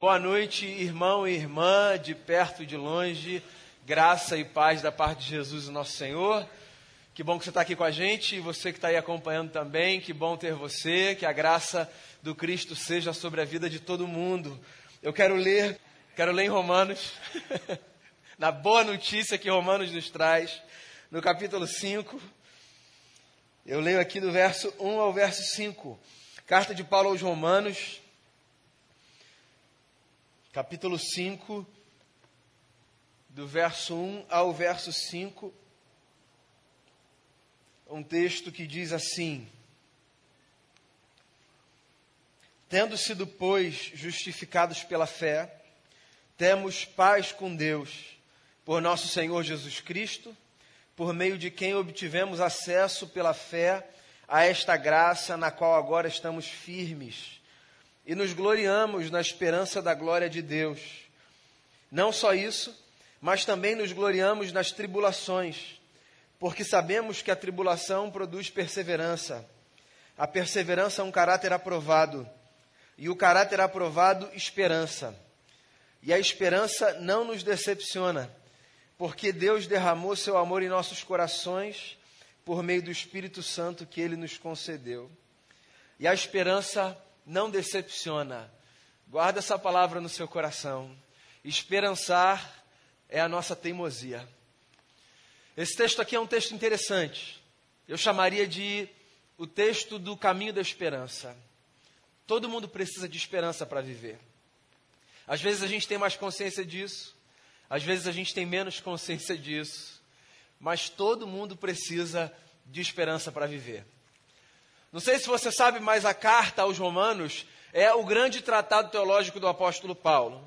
Boa noite, irmão e irmã, de perto e de longe, graça e paz da parte de Jesus, nosso Senhor. Que bom que você está aqui com a gente e você que está aí acompanhando também, que bom ter você, que a graça do Cristo seja sobre a vida de todo mundo. Eu quero ler, quero ler em Romanos, na boa notícia que Romanos nos traz, no capítulo 5. Eu leio aqui do verso 1 ao verso 5. Carta de Paulo aos Romanos, capítulo 5, do verso 1 ao verso 5, um texto que diz assim: Tendo sido, pois, justificados pela fé, temos paz com Deus, por nosso Senhor Jesus Cristo, por meio de quem obtivemos acesso pela fé a esta graça na qual agora estamos firmes e nos gloriamos na esperança da glória de Deus. Não só isso, mas também nos gloriamos nas tribulações, porque sabemos que a tribulação produz perseverança. A perseverança é um caráter aprovado, e o caráter aprovado, esperança. E a esperança não nos decepciona, porque Deus derramou seu amor em nossos corações por meio do Espírito Santo que ele nos concedeu. E a esperança não decepciona. Guarda essa palavra no seu coração. Esperançar é a nossa teimosia. Esse texto aqui é um texto interessante. Eu chamaria de o texto do caminho da esperança. Todo mundo precisa de esperança para viver. Às vezes a gente tem mais consciência disso, às vezes a gente tem menos consciência disso, mas todo mundo precisa de esperança para viver. Não sei se você sabe, mas a carta aos Romanos é o grande tratado teológico do apóstolo Paulo.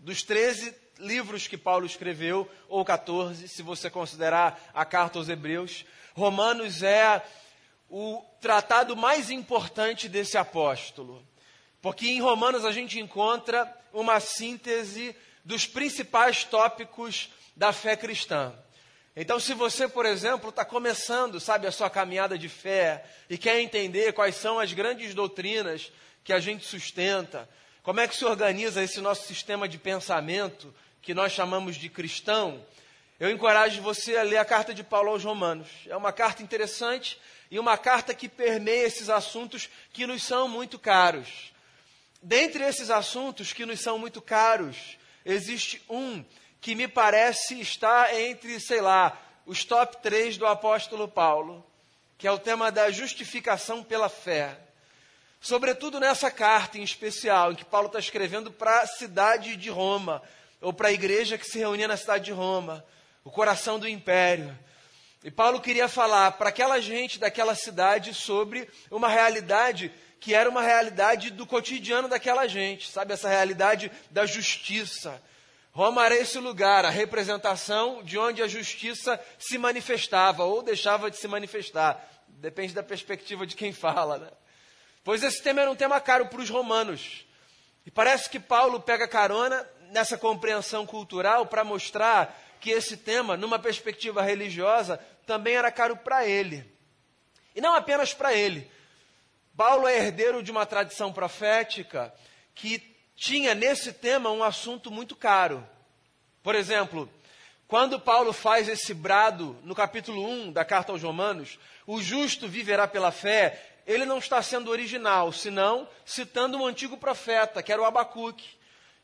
Dos 13 livros que Paulo escreveu, ou 14, se você considerar a carta aos Hebreus, Romanos é o tratado mais importante desse apóstolo. Porque em Romanos a gente encontra uma síntese dos principais tópicos da fé cristã. Então, se você, por exemplo, está começando, sabe, a sua caminhada de fé e quer entender quais são as grandes doutrinas que a gente sustenta, como é que se organiza esse nosso sistema de pensamento que nós chamamos de cristão, eu encorajo você a ler a carta de Paulo aos Romanos. É uma carta interessante e uma carta que permeia esses assuntos que nos são muito caros. Dentre esses assuntos que nos são muito caros, existe um que me parece estar entre, sei lá, os top 3 do apóstolo Paulo, que é o tema da justificação pela fé. Sobretudo nessa carta em especial, em que Paulo está escrevendo para a cidade de Roma, ou para a igreja que se reunia na cidade de Roma, o coração do império. E Paulo queria falar para aquela gente daquela cidade sobre uma realidade que era uma realidade do cotidiano daquela gente, sabe? Essa realidade da justiça, Roma era esse lugar, a representação de onde a justiça se manifestava ou deixava de se manifestar. Depende da perspectiva de quem fala, né? Pois esse tema era um tema caro para os romanos. E parece que Paulo pega carona nessa compreensão cultural para mostrar que esse tema, numa perspectiva religiosa, também era caro para ele. E não apenas para ele. Paulo é herdeiro de uma tradição profética que tinha nesse tema um assunto muito caro. Por exemplo, quando Paulo faz esse brado no capítulo 1 da carta aos Romanos, o justo viverá pela fé, ele não está sendo original, senão citando um antigo profeta, que era o Abacuque,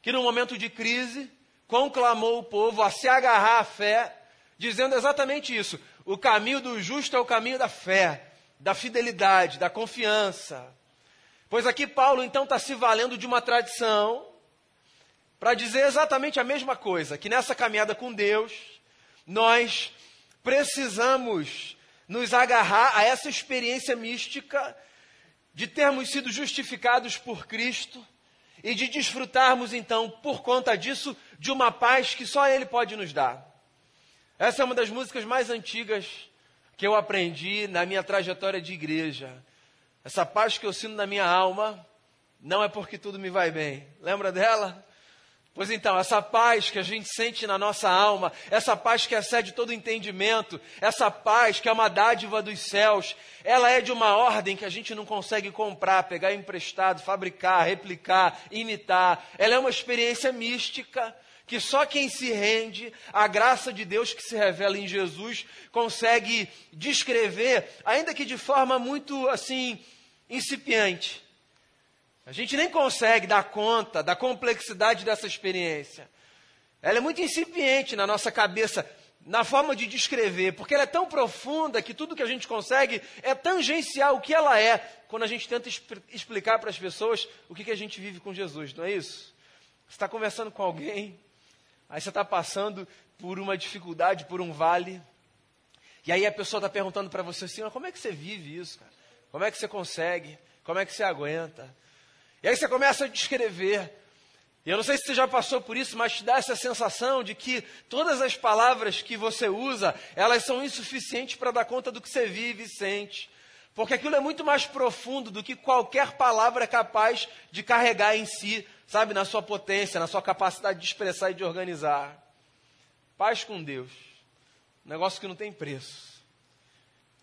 que no momento de crise conclamou o povo a se agarrar à fé, dizendo exatamente isso: o caminho do justo é o caminho da fé, da fidelidade, da confiança. Pois aqui Paulo então está se valendo de uma tradição para dizer exatamente a mesma coisa, que nessa caminhada com Deus, nós precisamos nos agarrar a essa experiência mística de termos sido justificados por Cristo e de desfrutarmos então, por conta disso, de uma paz que só Ele pode nos dar. Essa é uma das músicas mais antigas que eu aprendi na minha trajetória de igreja. Essa paz que eu sinto na minha alma não é porque tudo me vai bem. Lembra dela? Pois então, essa paz que a gente sente na nossa alma, essa paz que excede todo entendimento, essa paz que é uma dádiva dos céus, ela é de uma ordem que a gente não consegue comprar, pegar emprestado, fabricar, replicar, imitar. Ela é uma experiência mística que só quem se rende à graça de Deus que se revela em Jesus consegue descrever, ainda que de forma muito assim incipiente. A gente nem consegue dar conta da complexidade dessa experiência. Ela é muito incipiente na nossa cabeça, na forma de descrever, porque ela é tão profunda que tudo que a gente consegue é tangenciar o que ela é quando a gente tenta explicar para as pessoas o que, que a gente vive com Jesus, não é isso? Você está conversando com alguém, aí você está passando por uma dificuldade, por um vale, e aí a pessoa está perguntando para você assim: como é que você vive isso, cara? Como é que você consegue? Como é que você aguenta? E aí você começa a descrever. E eu não sei se você já passou por isso, mas te dá essa sensação de que todas as palavras que você usa, elas são insuficientes para dar conta do que você vive e sente. Porque aquilo é muito mais profundo do que qualquer palavra é capaz de carregar em si, sabe, na sua potência, na sua capacidade de expressar e de organizar. Paz com Deus. Um negócio que não tem preço.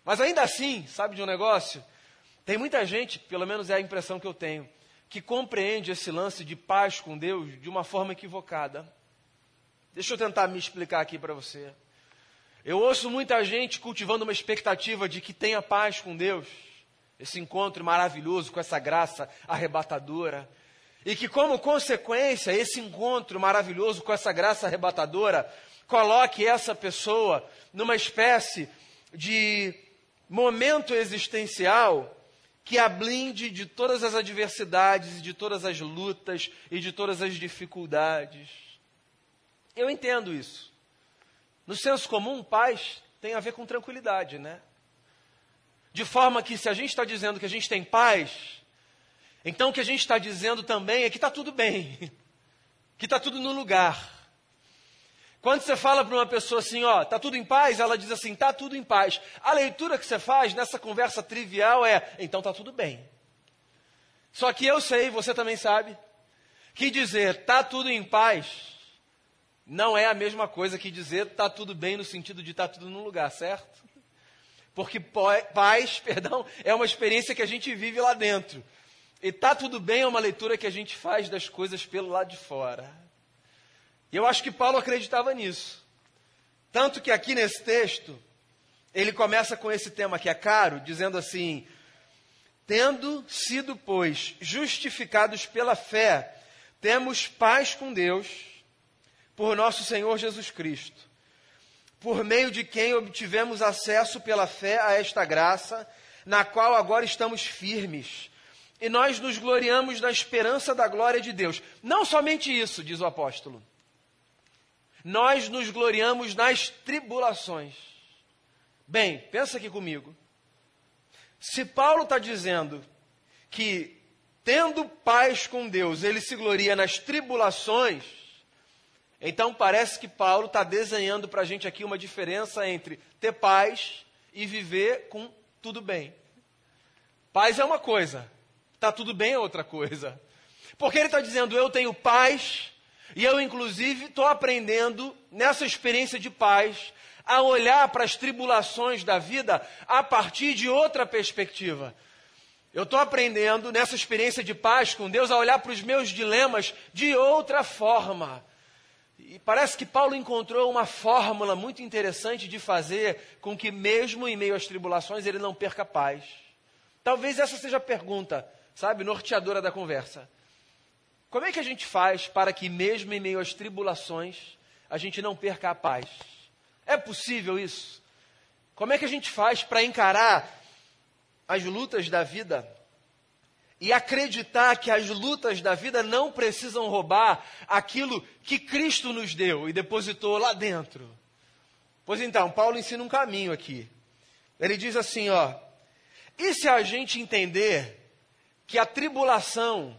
Mas ainda assim, sabe de um negócio? Tem muita gente, pelo menos é a impressão que eu tenho, que compreende esse lance de paz com Deus de uma forma equivocada. Deixa eu tentar me explicar aqui para você. Eu ouço muita gente cultivando uma expectativa de que tenha paz com Deus, esse encontro maravilhoso com essa graça arrebatadora, e que, como consequência, esse encontro maravilhoso com essa graça arrebatadora coloque essa pessoa numa espécie de momento existencial que a blinde de todas as adversidades, de todas as lutas e de todas as dificuldades. Eu entendo isso. No senso comum, paz tem a ver com tranquilidade, né? De forma que se a gente está dizendo que a gente tem paz, então o que a gente está dizendo também é que está tudo bem, que está tudo no lugar. Quando você fala para uma pessoa assim, ó, tá tudo em paz, ela diz assim, tá tudo em paz. A leitura que você faz nessa conversa trivial é, então tá tudo bem. Só que eu sei, você também sabe, que dizer tá tudo em paz não é a mesma coisa que dizer tá tudo bem no sentido de tá tudo no lugar, certo? Porque paz, perdão, é uma experiência que a gente vive lá dentro. E tá tudo bem é uma leitura que a gente faz das coisas pelo lado de fora. E eu acho que Paulo acreditava nisso. Tanto que aqui nesse texto, ele começa com esse tema que é caro, dizendo assim: Tendo sido, pois, justificados pela fé, temos paz com Deus, por nosso Senhor Jesus Cristo, por meio de quem obtivemos acesso pela fé a esta graça, na qual agora estamos firmes. E nós nos gloriamos na esperança da glória de Deus. Não somente isso, diz o apóstolo nós nos gloriamos nas tribulações. Bem, pensa aqui comigo. Se Paulo está dizendo que, tendo paz com Deus, ele se gloria nas tribulações, então parece que Paulo está desenhando para a gente aqui uma diferença entre ter paz e viver com tudo bem. Paz é uma coisa, está tudo bem é outra coisa. Porque ele está dizendo, eu tenho paz e eu, inclusive, estou aprendendo nessa experiência de paz a olhar para as tribulações da vida a partir de outra perspectiva. Eu estou aprendendo nessa experiência de paz com Deus a olhar para os meus dilemas de outra forma. E parece que Paulo encontrou uma fórmula muito interessante de fazer com que, mesmo em meio às tribulações, ele não perca paz. Talvez essa seja a pergunta, sabe, norteadora da conversa. Como é que a gente faz para que, mesmo em meio às tribulações, a gente não perca a paz? É possível isso? Como é que a gente faz para encarar as lutas da vida e acreditar que as lutas da vida não precisam roubar aquilo que Cristo nos deu e depositou lá dentro? Pois então, Paulo ensina um caminho aqui. Ele diz assim, ó: E se a gente entender que a tribulação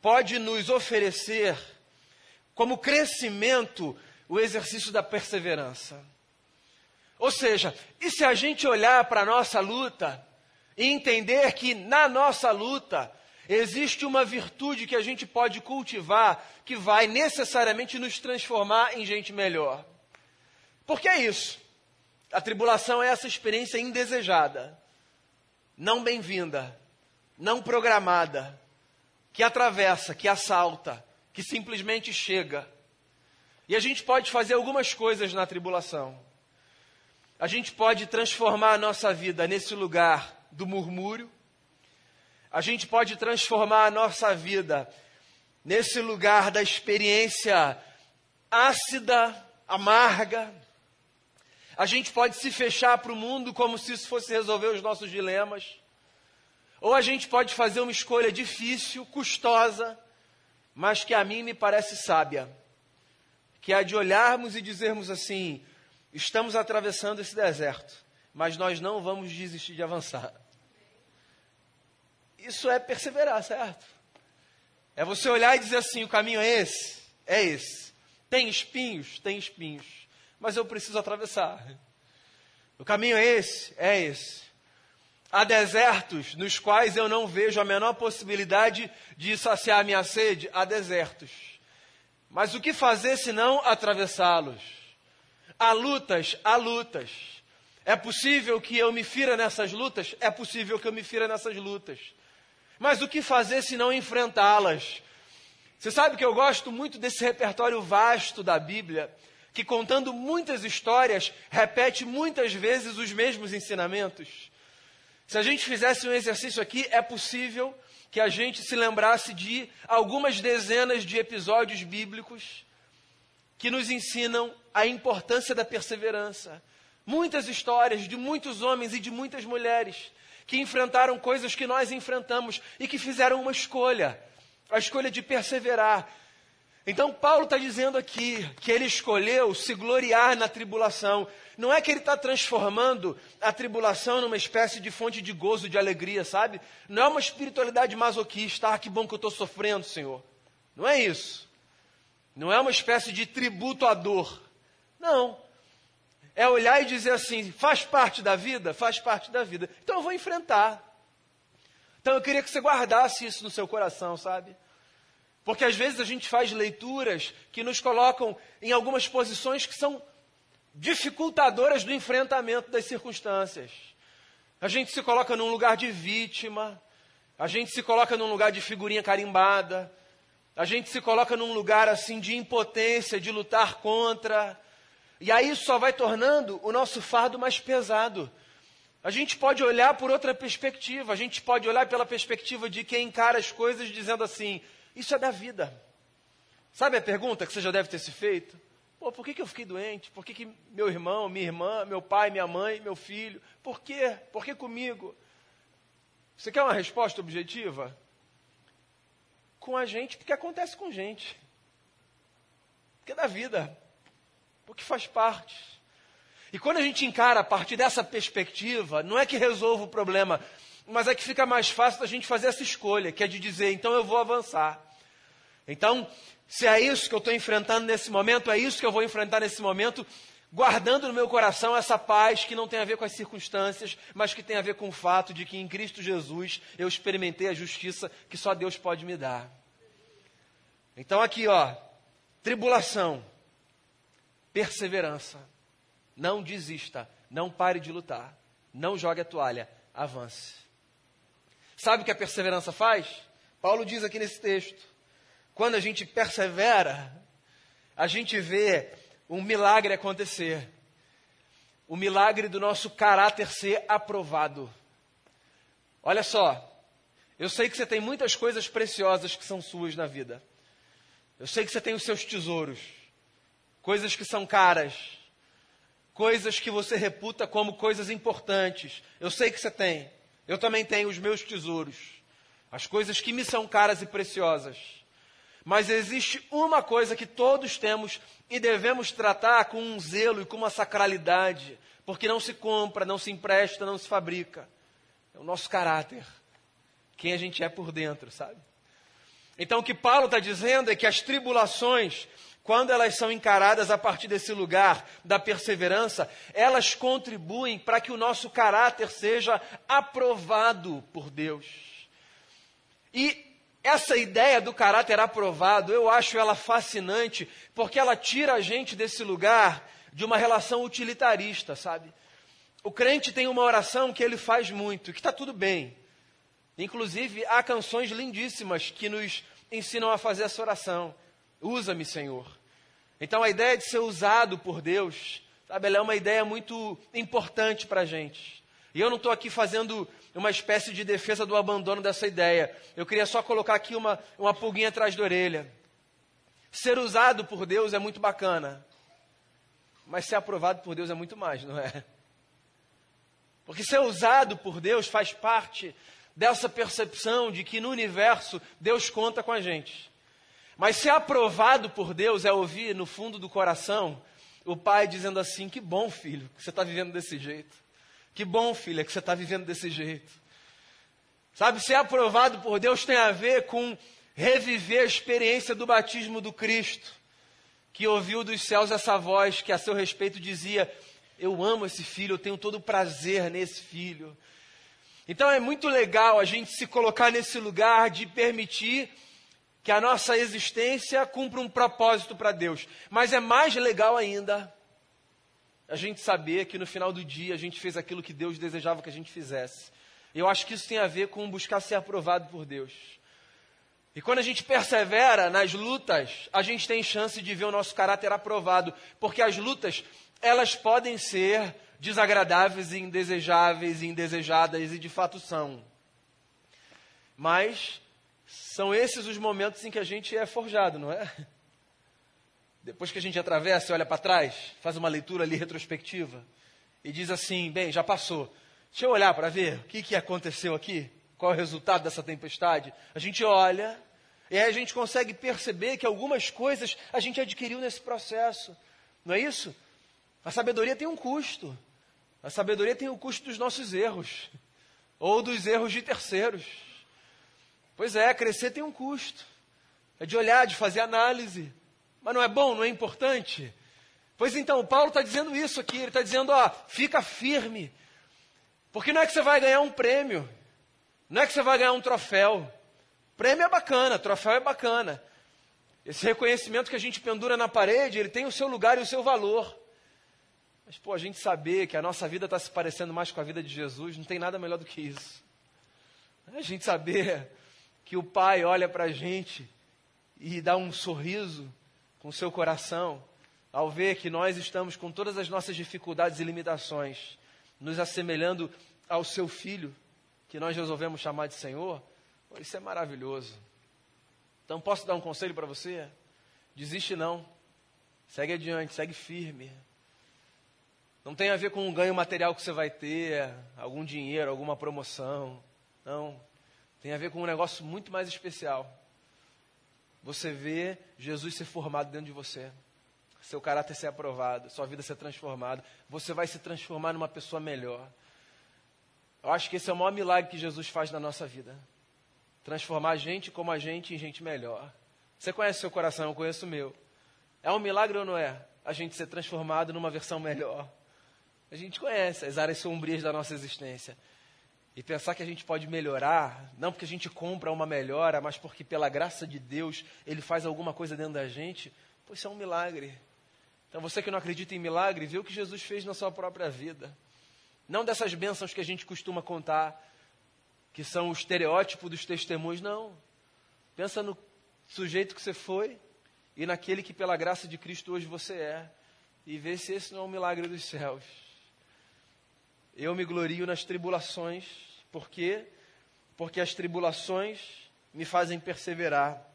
pode nos oferecer como crescimento o exercício da perseverança. Ou seja, e se a gente olhar para a nossa luta e entender que na nossa luta existe uma virtude que a gente pode cultivar que vai necessariamente nos transformar em gente melhor. Porque é isso. A tribulação é essa experiência indesejada, não bem-vinda, não programada, que atravessa, que assalta, que simplesmente chega. E a gente pode fazer algumas coisas na tribulação. A gente pode transformar a nossa vida nesse lugar do murmúrio. A gente pode transformar a nossa vida nesse lugar da experiência ácida, amarga. A gente pode se fechar para o mundo como se isso fosse resolver os nossos dilemas. Ou a gente pode fazer uma escolha difícil, custosa, mas que a mim me parece sábia, que é a de olharmos e dizermos assim: estamos atravessando esse deserto, mas nós não vamos desistir de avançar. Isso é perseverar, certo? É você olhar e dizer assim: o caminho é esse, é esse. Tem espinhos? Tem espinhos. Mas eu preciso atravessar. O caminho é esse? É esse. Há desertos nos quais eu não vejo a menor possibilidade de saciar minha sede. Há desertos. Mas o que fazer se não atravessá-los? Há lutas, há lutas. É possível que eu me fira nessas lutas? É possível que eu me fira nessas lutas. Mas o que fazer se não enfrentá-las? Você sabe que eu gosto muito desse repertório vasto da Bíblia, que contando muitas histórias, repete muitas vezes os mesmos ensinamentos. Se a gente fizesse um exercício aqui, é possível que a gente se lembrasse de algumas dezenas de episódios bíblicos que nos ensinam a importância da perseverança. Muitas histórias de muitos homens e de muitas mulheres que enfrentaram coisas que nós enfrentamos e que fizeram uma escolha, a escolha de perseverar, então, Paulo está dizendo aqui que ele escolheu se gloriar na tribulação. Não é que ele está transformando a tribulação numa espécie de fonte de gozo, de alegria, sabe? Não é uma espiritualidade masoquista. Ah, que bom que eu estou sofrendo, Senhor. Não é isso. Não é uma espécie de tributo à dor. Não. É olhar e dizer assim: faz parte da vida? Faz parte da vida. Então eu vou enfrentar. Então eu queria que você guardasse isso no seu coração, sabe? Porque às vezes a gente faz leituras que nos colocam em algumas posições que são dificultadoras do enfrentamento das circunstâncias. A gente se coloca num lugar de vítima, a gente se coloca num lugar de figurinha carimbada, a gente se coloca num lugar assim de impotência, de lutar contra. E aí só vai tornando o nosso fardo mais pesado. A gente pode olhar por outra perspectiva, a gente pode olhar pela perspectiva de quem encara as coisas dizendo assim: isso é da vida. Sabe a pergunta que você já deve ter se feito? Pô, por que, que eu fiquei doente? Por que, que meu irmão, minha irmã, meu pai, minha mãe, meu filho? Por quê? Por que comigo? Você quer uma resposta objetiva? Com a gente, porque acontece com gente. Porque é da vida. Porque faz parte. E quando a gente encara a partir dessa perspectiva, não é que resolva o problema, mas é que fica mais fácil da gente fazer essa escolha, que é de dizer, então eu vou avançar. Então, se é isso que eu estou enfrentando nesse momento, é isso que eu vou enfrentar nesse momento, guardando no meu coração essa paz que não tem a ver com as circunstâncias, mas que tem a ver com o fato de que em Cristo Jesus eu experimentei a justiça que só Deus pode me dar. Então, aqui, ó, tribulação, perseverança, não desista, não pare de lutar, não jogue a toalha, avance. Sabe o que a perseverança faz? Paulo diz aqui nesse texto: quando a gente persevera, a gente vê um milagre acontecer. O milagre do nosso caráter ser aprovado. Olha só, eu sei que você tem muitas coisas preciosas que são suas na vida. Eu sei que você tem os seus tesouros, coisas que são caras, coisas que você reputa como coisas importantes. Eu sei que você tem. Eu também tenho os meus tesouros, as coisas que me são caras e preciosas. Mas existe uma coisa que todos temos e devemos tratar com um zelo e com uma sacralidade, porque não se compra, não se empresta, não se fabrica. É o nosso caráter, quem a gente é por dentro, sabe? Então o que Paulo está dizendo é que as tribulações quando elas são encaradas a partir desse lugar da perseverança, elas contribuem para que o nosso caráter seja aprovado por Deus. E essa ideia do caráter aprovado, eu acho ela fascinante, porque ela tira a gente desse lugar de uma relação utilitarista, sabe? O crente tem uma oração que ele faz muito, que está tudo bem. Inclusive, há canções lindíssimas que nos ensinam a fazer essa oração. Usa-me, Senhor. Então, a ideia de ser usado por Deus, sabe, ela é uma ideia muito importante para a gente. E eu não estou aqui fazendo uma espécie de defesa do abandono dessa ideia. Eu queria só colocar aqui uma, uma pulguinha atrás da orelha. Ser usado por Deus é muito bacana. Mas ser aprovado por Deus é muito mais, não é? Porque ser usado por Deus faz parte dessa percepção de que no universo Deus conta com a gente. Mas ser aprovado por Deus é ouvir no fundo do coração o pai dizendo assim: Que bom, filho, que você está vivendo desse jeito. Que bom, filha, que você está vivendo desse jeito. Sabe, ser aprovado por Deus tem a ver com reviver a experiência do batismo do Cristo, que ouviu dos céus essa voz que a seu respeito dizia: Eu amo esse filho, eu tenho todo o prazer nesse filho. Então é muito legal a gente se colocar nesse lugar de permitir que a nossa existência cumpra um propósito para Deus. Mas é mais legal ainda a gente saber que no final do dia a gente fez aquilo que Deus desejava que a gente fizesse. Eu acho que isso tem a ver com buscar ser aprovado por Deus. E quando a gente persevera nas lutas, a gente tem chance de ver o nosso caráter aprovado, porque as lutas, elas podem ser desagradáveis e indesejáveis e indesejadas, e de fato são. Mas são esses os momentos em que a gente é forjado, não é? Depois que a gente atravessa e olha para trás, faz uma leitura ali retrospectiva e diz assim: bem, já passou. Deixa eu olhar para ver o que, que aconteceu aqui, qual é o resultado dessa tempestade. A gente olha e aí a gente consegue perceber que algumas coisas a gente adquiriu nesse processo. Não é isso? A sabedoria tem um custo. A sabedoria tem o custo dos nossos erros ou dos erros de terceiros. Pois é, crescer tem um custo. É de olhar, de fazer análise. Mas não é bom, não é importante? Pois então, Paulo está dizendo isso aqui, ele está dizendo, ó, fica firme. Porque não é que você vai ganhar um prêmio, não é que você vai ganhar um troféu. Prêmio é bacana, troféu é bacana. Esse reconhecimento que a gente pendura na parede, ele tem o seu lugar e o seu valor. Mas, pô, a gente saber que a nossa vida está se parecendo mais com a vida de Jesus, não tem nada melhor do que isso. A gente saber que o Pai olha para a gente e dá um sorriso com seu coração, ao ver que nós estamos com todas as nossas dificuldades e limitações, nos assemelhando ao seu filho, que nós resolvemos chamar de Senhor, isso é maravilhoso. Então, posso dar um conselho para você? Desiste não. Segue adiante, segue firme. Não tem a ver com um ganho material que você vai ter, algum dinheiro, alguma promoção. Não. Tem a ver com um negócio muito mais especial você vê Jesus ser formado dentro de você, seu caráter ser aprovado, sua vida ser transformada, você vai se transformar numa pessoa melhor. Eu acho que esse é o maior milagre que Jesus faz na nossa vida. Transformar a gente como a gente em gente melhor. Você conhece seu coração, eu conheço o meu. É um milagre ou não é? A gente ser transformado numa versão melhor. A gente conhece as áreas sombrias da nossa existência. E pensar que a gente pode melhorar, não porque a gente compra uma melhora, mas porque pela graça de Deus Ele faz alguma coisa dentro da gente, pois isso é um milagre. Então você que não acredita em milagre, vê o que Jesus fez na sua própria vida. Não dessas bênçãos que a gente costuma contar, que são o estereótipo dos testemunhos, não. Pensa no sujeito que você foi e naquele que pela graça de Cristo hoje você é. E vê se esse não é um milagre dos céus. Eu me glorio nas tribulações, por quê? Porque as tribulações me fazem perseverar.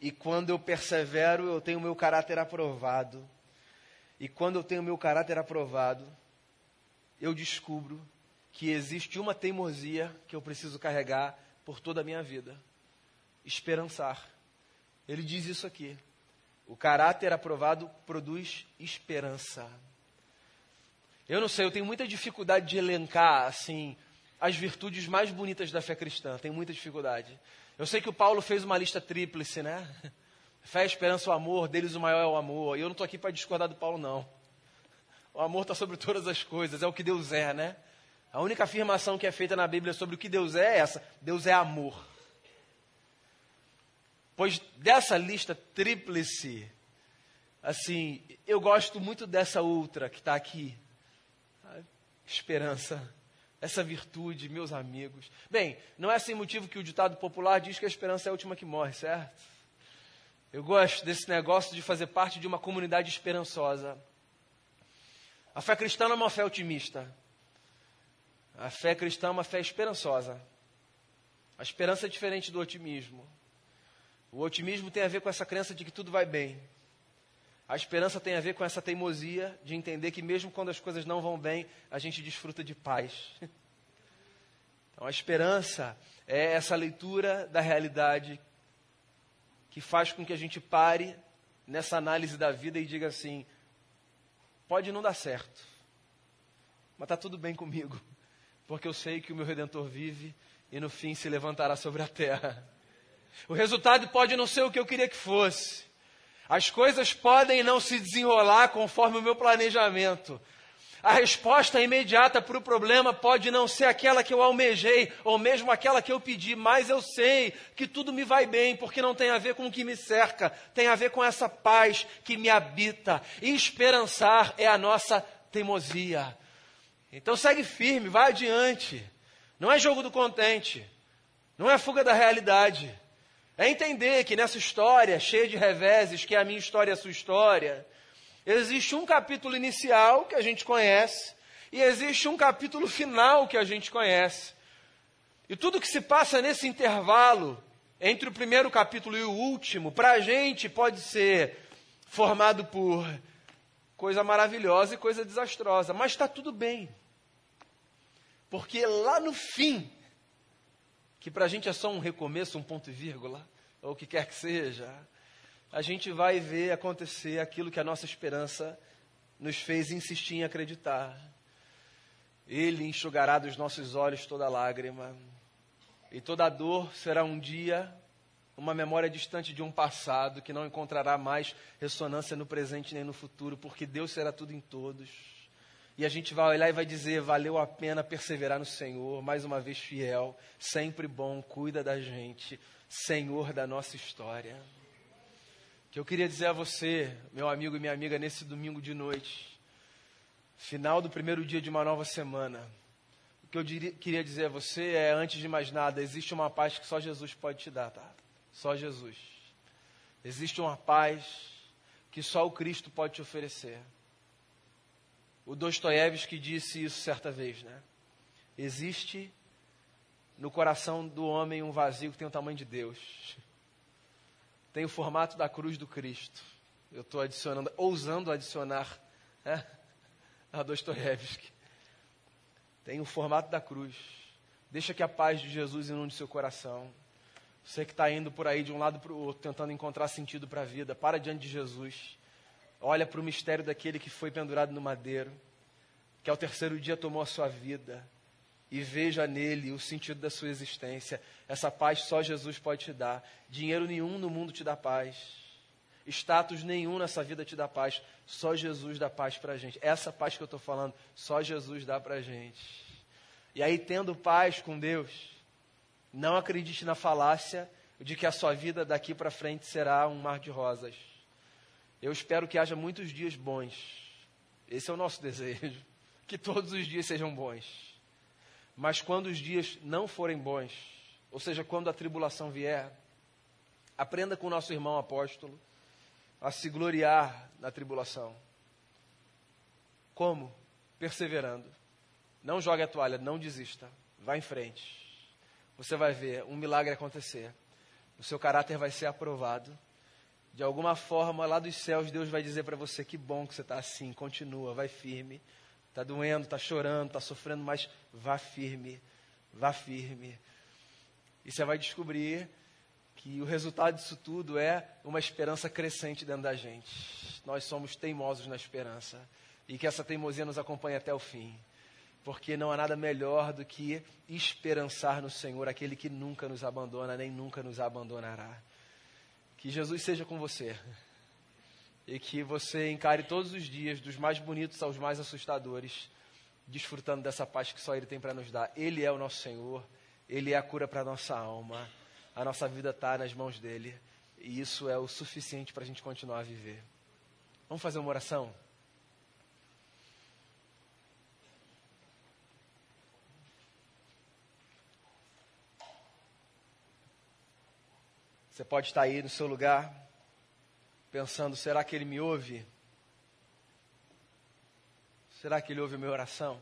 E quando eu persevero, eu tenho meu caráter aprovado. E quando eu tenho meu caráter aprovado, eu descubro que existe uma teimosia que eu preciso carregar por toda a minha vida: esperançar. Ele diz isso aqui. O caráter aprovado produz esperança. Eu não sei, eu tenho muita dificuldade de elencar, assim, as virtudes mais bonitas da fé cristã. Tenho muita dificuldade. Eu sei que o Paulo fez uma lista tríplice, né? Fé, esperança, o amor, deles o maior é o amor. E eu não estou aqui para discordar do Paulo, não. O amor está sobre todas as coisas, é o que Deus é, né? A única afirmação que é feita na Bíblia sobre o que Deus é é essa: Deus é amor. Pois dessa lista tríplice, assim, eu gosto muito dessa outra que está aqui. Esperança, essa virtude, meus amigos. Bem, não é sem motivo que o ditado popular diz que a esperança é a última que morre, certo? Eu gosto desse negócio de fazer parte de uma comunidade esperançosa. A fé cristã não é uma fé otimista. A fé cristã é uma fé esperançosa. A esperança é diferente do otimismo. O otimismo tem a ver com essa crença de que tudo vai bem. A esperança tem a ver com essa teimosia de entender que, mesmo quando as coisas não vão bem, a gente desfruta de paz. Então, a esperança é essa leitura da realidade que faz com que a gente pare nessa análise da vida e diga assim: pode não dar certo, mas está tudo bem comigo, porque eu sei que o meu redentor vive e no fim se levantará sobre a terra. O resultado pode não ser o que eu queria que fosse. As coisas podem não se desenrolar conforme o meu planejamento, a resposta imediata para o problema pode não ser aquela que eu almejei, ou mesmo aquela que eu pedi, mas eu sei que tudo me vai bem, porque não tem a ver com o que me cerca, tem a ver com essa paz que me habita. E esperançar é a nossa teimosia. Então segue firme, vai adiante. Não é jogo do contente, não é fuga da realidade. É entender que nessa história cheia de reveses, que é a minha história a sua história, Existe um capítulo inicial que a gente conhece e existe um capítulo final que a gente conhece. E tudo que se passa nesse intervalo entre o primeiro capítulo e o último, para a gente pode ser formado por coisa maravilhosa e coisa desastrosa, mas está tudo bem. Porque lá no fim, que para a gente é só um recomeço, um ponto e vírgula, ou o que quer que seja, a gente vai ver acontecer aquilo que a nossa esperança nos fez insistir em acreditar. Ele enxugará dos nossos olhos toda lágrima, e toda dor será um dia uma memória distante de um passado que não encontrará mais ressonância no presente nem no futuro, porque Deus será tudo em todos. E a gente vai olhar e vai dizer: valeu a pena perseverar no Senhor, mais uma vez fiel, sempre bom, cuida da gente, Senhor da nossa história que eu queria dizer a você, meu amigo e minha amiga, nesse domingo de noite, final do primeiro dia de uma nova semana. O que eu diria, queria dizer a você é, antes de mais nada, existe uma paz que só Jesus pode te dar, tá? Só Jesus. Existe uma paz que só o Cristo pode te oferecer. O Dostoiévski disse isso certa vez, né? Existe no coração do homem um vazio que tem o tamanho de Deus tem o formato da cruz do Cristo. Eu estou adicionando, ousando adicionar né, a Dostoiévski. Tem o formato da cruz. Deixa que a paz de Jesus inunde seu coração. Você que está indo por aí de um lado para o outro, tentando encontrar sentido para a vida, para diante de Jesus. Olha para o mistério daquele que foi pendurado no madeiro, que ao terceiro dia tomou a sua vida e veja nele o sentido da sua existência. Essa paz só Jesus pode te dar. Dinheiro nenhum no mundo te dá paz. Status nenhum nessa vida te dá paz. Só Jesus dá paz para a gente. Essa paz que eu estou falando, só Jesus dá para a gente. E aí, tendo paz com Deus, não acredite na falácia de que a sua vida daqui para frente será um mar de rosas. Eu espero que haja muitos dias bons. Esse é o nosso desejo. Que todos os dias sejam bons. Mas quando os dias não forem bons, ou seja, quando a tribulação vier, aprenda com o nosso irmão apóstolo a se gloriar na tribulação. Como? Perseverando. Não jogue a toalha, não desista. Vá em frente. Você vai ver um milagre acontecer. O seu caráter vai ser aprovado. De alguma forma, lá dos céus, Deus vai dizer para você: que bom que você está assim, continua, vai firme. Está doendo, está chorando, está sofrendo, mas vá firme, vá firme. E você vai descobrir que o resultado disso tudo é uma esperança crescente dentro da gente. Nós somos teimosos na esperança. E que essa teimosia nos acompanhe até o fim. Porque não há nada melhor do que esperançar no Senhor, aquele que nunca nos abandona, nem nunca nos abandonará. Que Jesus seja com você e que você encare todos os dias, dos mais bonitos aos mais assustadores, desfrutando dessa paz que só Ele tem para nos dar. Ele é o nosso Senhor, Ele é a cura para a nossa alma, a nossa vida está nas mãos dEle. E isso é o suficiente para a gente continuar a viver. Vamos fazer uma oração? Você pode estar aí no seu lugar, pensando: será que ele me ouve? Será que ele ouve a minha oração?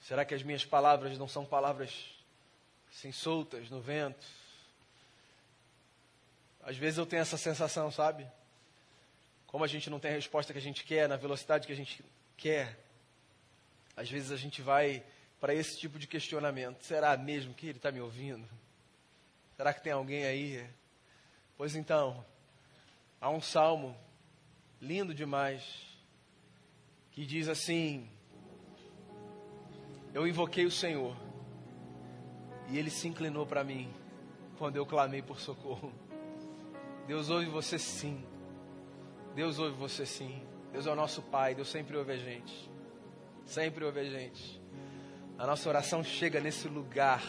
Será que as minhas palavras não são palavras assim soltas no vento? Às vezes eu tenho essa sensação, sabe? Como a gente não tem a resposta que a gente quer, na velocidade que a gente quer, às vezes a gente vai para esse tipo de questionamento: será mesmo que ele está me ouvindo? Será que tem alguém aí? Pois então, há um salmo lindo demais que diz assim: Eu invoquei o Senhor e ele se inclinou para mim quando eu clamei por socorro. Deus ouve você sim. Deus ouve você sim. Deus é o nosso Pai, Deus sempre ouve a gente. Sempre ouve a gente. A nossa oração chega nesse lugar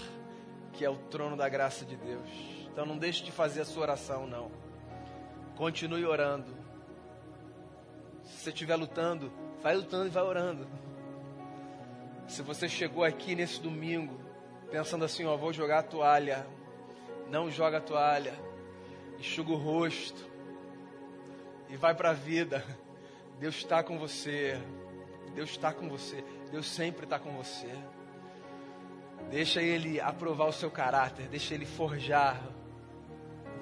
que é o trono da graça de Deus. Então não deixe de fazer a sua oração, não. Continue orando. Se você estiver lutando, vai lutando e vai orando. Se você chegou aqui nesse domingo pensando assim, ó, vou jogar a toalha, não joga a toalha, enxuga o rosto e vai para a vida. Deus está com você. Deus está com você. Deus sempre está com você. Deixa Ele aprovar o seu caráter, deixa Ele forjar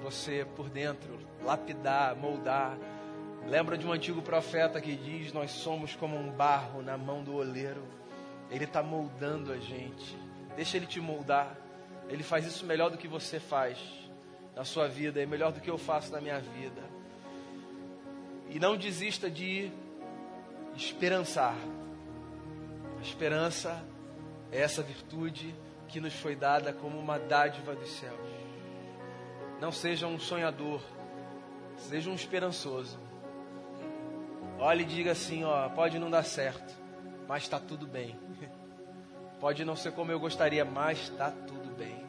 você por dentro, lapidar, moldar. Lembra de um antigo profeta que diz: Nós somos como um barro na mão do oleiro. Ele está moldando a gente. Deixa Ele te moldar. Ele faz isso melhor do que você faz na sua vida, é melhor do que eu faço na minha vida. E não desista de esperançar. A esperança essa virtude que nos foi dada como uma dádiva dos céus. Não seja um sonhador, seja um esperançoso. Olhe e diga assim, ó, pode não dar certo, mas está tudo bem. Pode não ser como eu gostaria, mas está tudo bem.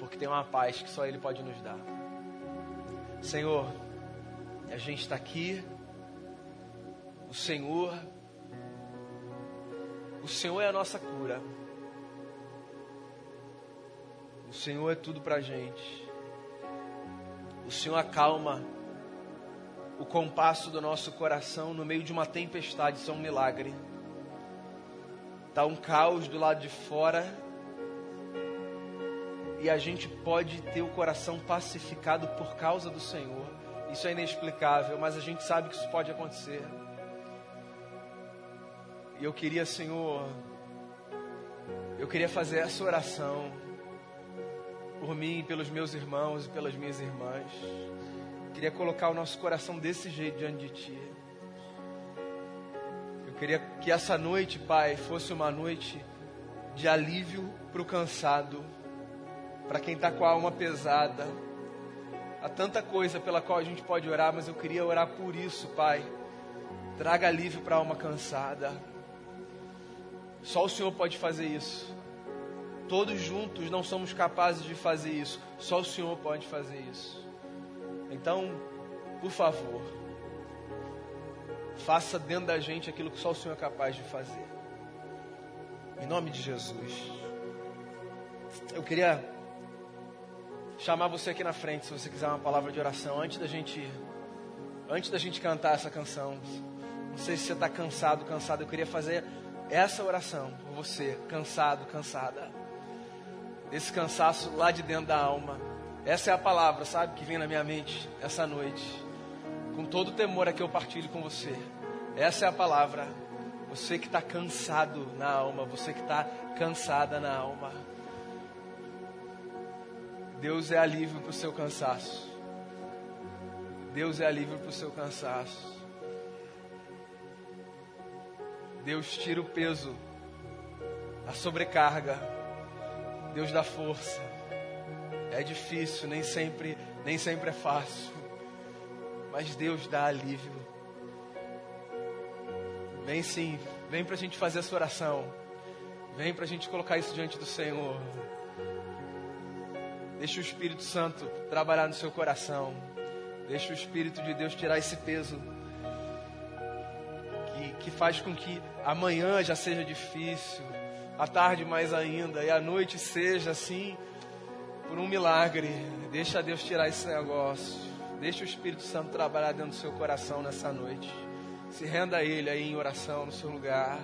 Porque tem uma paz que só Ele pode nos dar. Senhor, a gente está aqui, o Senhor o Senhor é a nossa cura. O Senhor é tudo para gente. O Senhor acalma o compasso do nosso coração no meio de uma tempestade. Isso é um milagre. Está um caos do lado de fora. E a gente pode ter o coração pacificado por causa do Senhor. Isso é inexplicável, mas a gente sabe que isso pode acontecer. E eu queria, Senhor, eu queria fazer essa oração por mim, pelos meus irmãos e pelas minhas irmãs. Queria colocar o nosso coração desse jeito diante de Ti. Eu queria que essa noite, Pai, fosse uma noite de alívio para o cansado, para quem está com a alma pesada. Há tanta coisa pela qual a gente pode orar, mas eu queria orar por isso, Pai. Traga alívio para a alma cansada. Só o Senhor pode fazer isso. Todos juntos não somos capazes de fazer isso. Só o Senhor pode fazer isso. Então, por favor, faça dentro da gente aquilo que só o Senhor é capaz de fazer. Em nome de Jesus. Eu queria chamar você aqui na frente, se você quiser uma palavra de oração, antes da gente, antes da gente cantar essa canção. Não sei se você está cansado, cansado. Eu queria fazer essa oração por você, cansado, cansada. Esse cansaço lá de dentro da alma. Essa é a palavra, sabe, que vem na minha mente essa noite. Com todo o temor aqui eu partilho com você. Essa é a palavra. Você que está cansado na alma, você que está cansada na alma. Deus é alívio para o seu cansaço. Deus é alívio para o seu cansaço. Deus tira o peso, a sobrecarga. Deus dá força. É difícil, nem sempre, nem sempre é fácil. Mas Deus dá alívio. Vem sim, vem para a gente fazer essa oração. Vem para a gente colocar isso diante do Senhor. Deixa o Espírito Santo trabalhar no seu coração. Deixa o Espírito de Deus tirar esse peso que faz com que amanhã já seja difícil, a tarde mais ainda, e a noite seja assim, por um milagre. Deixa Deus tirar esse negócio. Deixa o Espírito Santo trabalhar dentro do seu coração nessa noite. Se renda a Ele aí em oração no seu lugar.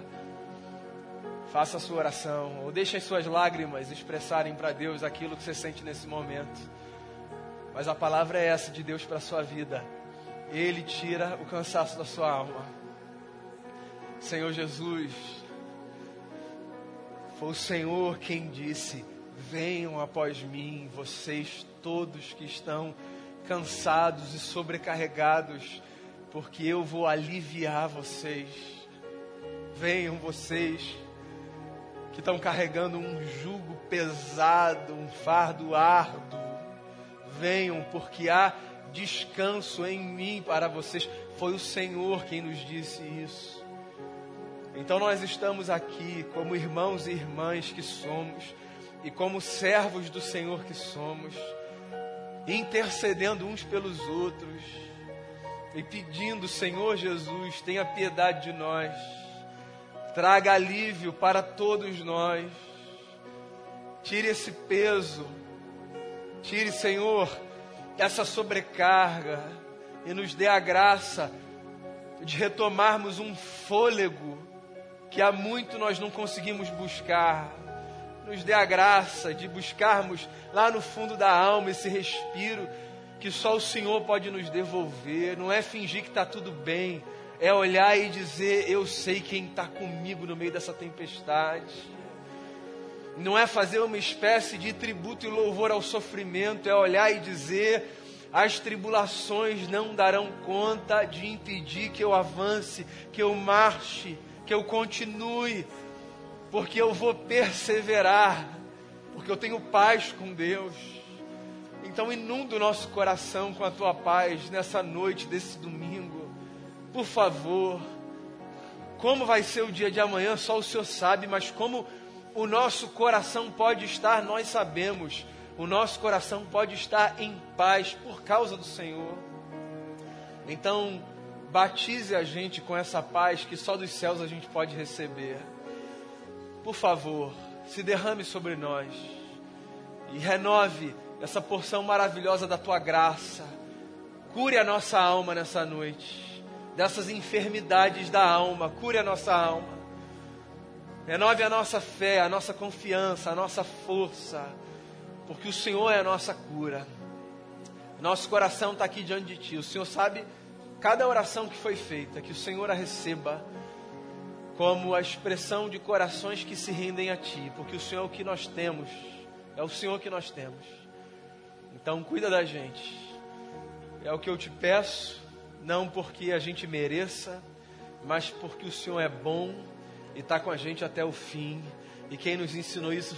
Faça a sua oração, ou deixe as suas lágrimas expressarem para Deus aquilo que você sente nesse momento. Mas a palavra é essa de Deus para a sua vida. Ele tira o cansaço da sua alma. Senhor Jesus, foi o Senhor quem disse: Venham após mim, vocês todos que estão cansados e sobrecarregados, porque eu vou aliviar vocês. Venham vocês que estão carregando um jugo pesado, um fardo árduo, venham, porque há descanso em mim para vocês. Foi o Senhor quem nos disse isso. Então nós estamos aqui como irmãos e irmãs que somos, e como servos do Senhor que somos, intercedendo uns pelos outros, e pedindo, Senhor Jesus, tenha piedade de nós traga alívio para todos nós. Tire esse peso, tire, Senhor, essa sobrecarga e nos dê a graça de retomarmos um fôlego que há muito nós não conseguimos buscar. Nos dê a graça de buscarmos lá no fundo da alma esse respiro que só o Senhor pode nos devolver. Não é fingir que está tudo bem é olhar e dizer: Eu sei quem está comigo no meio dessa tempestade. Não é fazer uma espécie de tributo e louvor ao sofrimento, é olhar e dizer: As tribulações não darão conta de impedir que eu avance, que eu marche, que eu continue, porque eu vou perseverar, porque eu tenho paz com Deus. Então inunda o nosso coração com a tua paz nessa noite desse domingo por favor, como vai ser o dia de amanhã, só o Senhor sabe, mas como o nosso coração pode estar, nós sabemos. O nosso coração pode estar em paz por causa do Senhor. Então, batize a gente com essa paz que só dos céus a gente pode receber. Por favor, se derrame sobre nós e renove essa porção maravilhosa da tua graça. Cure a nossa alma nessa noite dessas enfermidades da alma, cure a nossa alma. Renove a nossa fé, a nossa confiança, a nossa força, porque o Senhor é a nossa cura. Nosso coração está aqui diante de Ti. O Senhor sabe cada oração que foi feita, que o Senhor a receba como a expressão de corações que se rendem a Ti, porque o Senhor é o que nós temos, é o Senhor que nós temos. Então, cuida da gente. É o que eu te peço não porque a gente mereça, mas porque o Senhor é bom e está com a gente até o fim. E quem nos ensinou isso